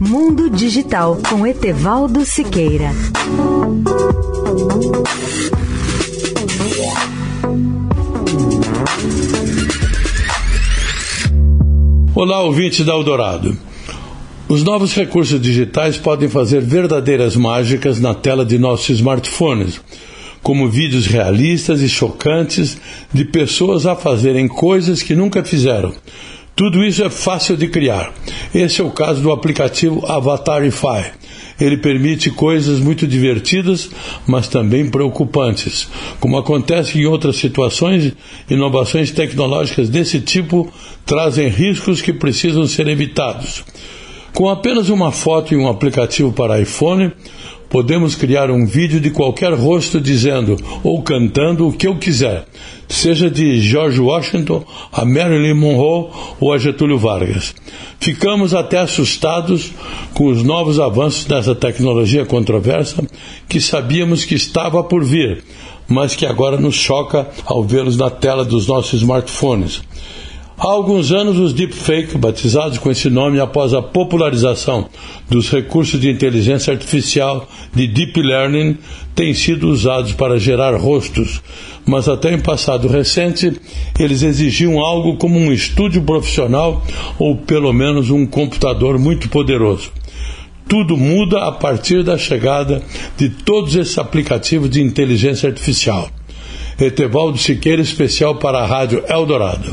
Mundo Digital com Etevaldo Siqueira. Olá, ouvintes da Eldorado. Os novos recursos digitais podem fazer verdadeiras mágicas na tela de nossos smartphones, como vídeos realistas e chocantes de pessoas a fazerem coisas que nunca fizeram. Tudo isso é fácil de criar. Esse é o caso do aplicativo Avatarify. Ele permite coisas muito divertidas, mas também preocupantes. Como acontece em outras situações, inovações tecnológicas desse tipo trazem riscos que precisam ser evitados. Com apenas uma foto e um aplicativo para iPhone, podemos criar um vídeo de qualquer rosto dizendo ou cantando o que eu quiser, seja de George Washington, a Marilyn Monroe ou a Getúlio Vargas. Ficamos até assustados com os novos avanços dessa tecnologia controversa que sabíamos que estava por vir, mas que agora nos choca ao vê-los na tela dos nossos smartphones. Há alguns anos, os deepfake, batizados com esse nome após a popularização dos recursos de inteligência artificial de deep learning, têm sido usados para gerar rostos, mas até em passado recente eles exigiam algo como um estúdio profissional ou pelo menos um computador muito poderoso. Tudo muda a partir da chegada de todos esses aplicativos de inteligência artificial. Etevaldo Siqueira, especial para a Rádio Eldorado.